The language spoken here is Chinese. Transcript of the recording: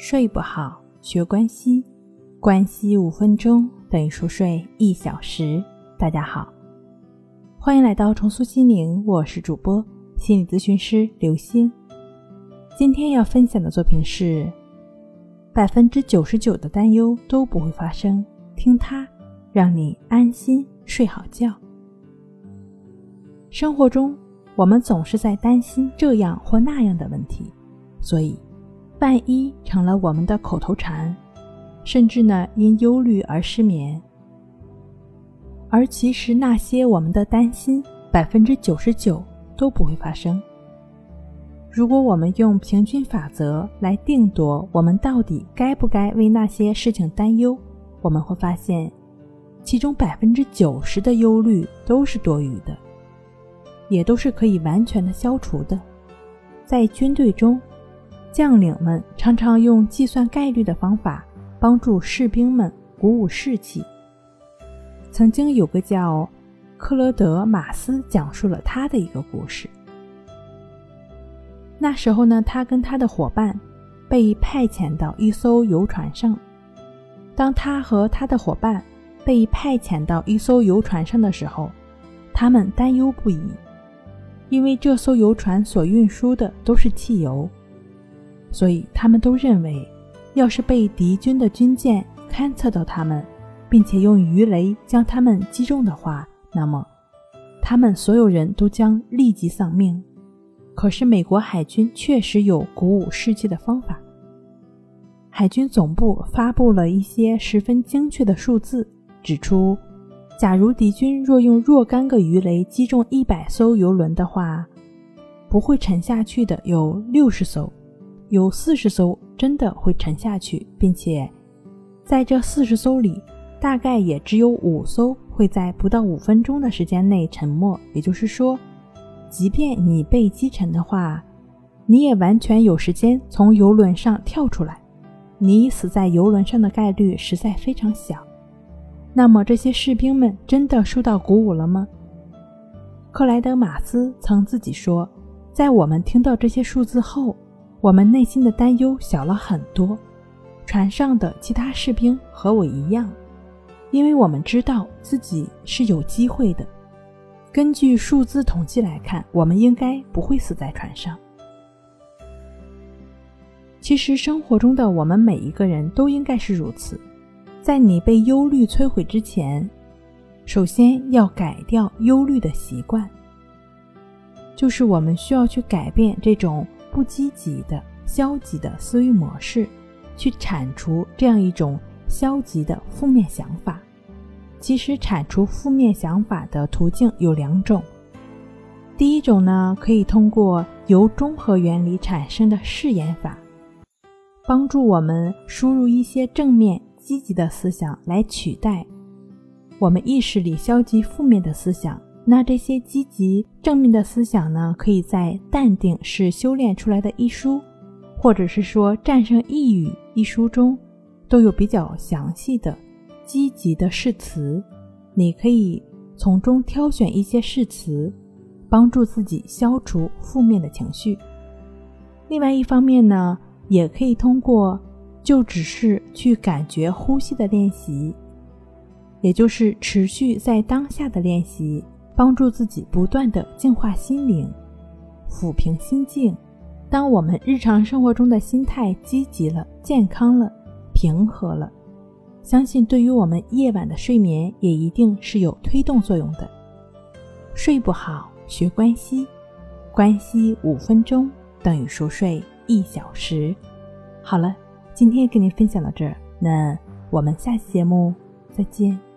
睡不好，学关西，关西五分钟等于熟睡一小时。大家好，欢迎来到重塑心灵，我是主播心理咨询师刘星。今天要分享的作品是：百分之九十九的担忧都不会发生，听它，让你安心睡好觉。生活中，我们总是在担心这样或那样的问题，所以。万一成了我们的口头禅，甚至呢因忧虑而失眠。而其实那些我们的担心，百分之九十九都不会发生。如果我们用平均法则来定夺我们到底该不该为那些事情担忧，我们会发现，其中百分之九十的忧虑都是多余的，也都是可以完全的消除的。在军队中。将领们常常用计算概率的方法帮助士兵们鼓舞士气。曾经有个叫克罗德·马斯讲述了他的一个故事。那时候呢，他跟他的伙伴被派遣到一艘游船上。当他和他的伙伴被派遣到一艘游船上的时候，他们担忧不已，因为这艘游船所运输的都是汽油。所以他们都认为，要是被敌军的军舰勘测到他们，并且用鱼雷将他们击中的话，那么他们所有人都将立即丧命。可是美国海军确实有鼓舞士气的方法。海军总部发布了一些十分精确的数字，指出，假如敌军若用若干个鱼雷击中一百艘游轮的话，不会沉下去的有六十艘。有四十艘真的会沉下去，并且在这四十艘里，大概也只有五艘会在不到五分钟的时间内沉没。也就是说，即便你被击沉的话，你也完全有时间从游轮上跳出来，你死在游轮上的概率实在非常小。那么这些士兵们真的受到鼓舞了吗？克莱德·马斯曾自己说，在我们听到这些数字后。我们内心的担忧小了很多，船上的其他士兵和我一样，因为我们知道自己是有机会的。根据数字统计来看，我们应该不会死在船上。其实生活中的我们每一个人都应该是如此。在你被忧虑摧毁之前，首先要改掉忧虑的习惯，就是我们需要去改变这种。不积极的、消极的思维模式，去铲除这样一种消极的负面想法。其实，铲除负面想法的途径有两种。第一种呢，可以通过由中和原理产生的试验法，帮助我们输入一些正面、积极的思想来取代我们意识里消极、负面的思想。那这些积极正面的思想呢？可以在《淡定是修炼出来的》一书，或者是说《战胜抑郁》一书中，都有比较详细的积极的誓词。你可以从中挑选一些誓词，帮助自己消除负面的情绪。另外一方面呢，也可以通过就只是去感觉呼吸的练习，也就是持续在当下的练习。帮助自己不断的净化心灵，抚平心境。当我们日常生活中的心态积极了、健康了、平和了，相信对于我们夜晚的睡眠也一定是有推动作用的。睡不好，学关西，关西五分钟等于熟睡一小时。好了，今天跟您分享到这儿，那我们下期节目再见。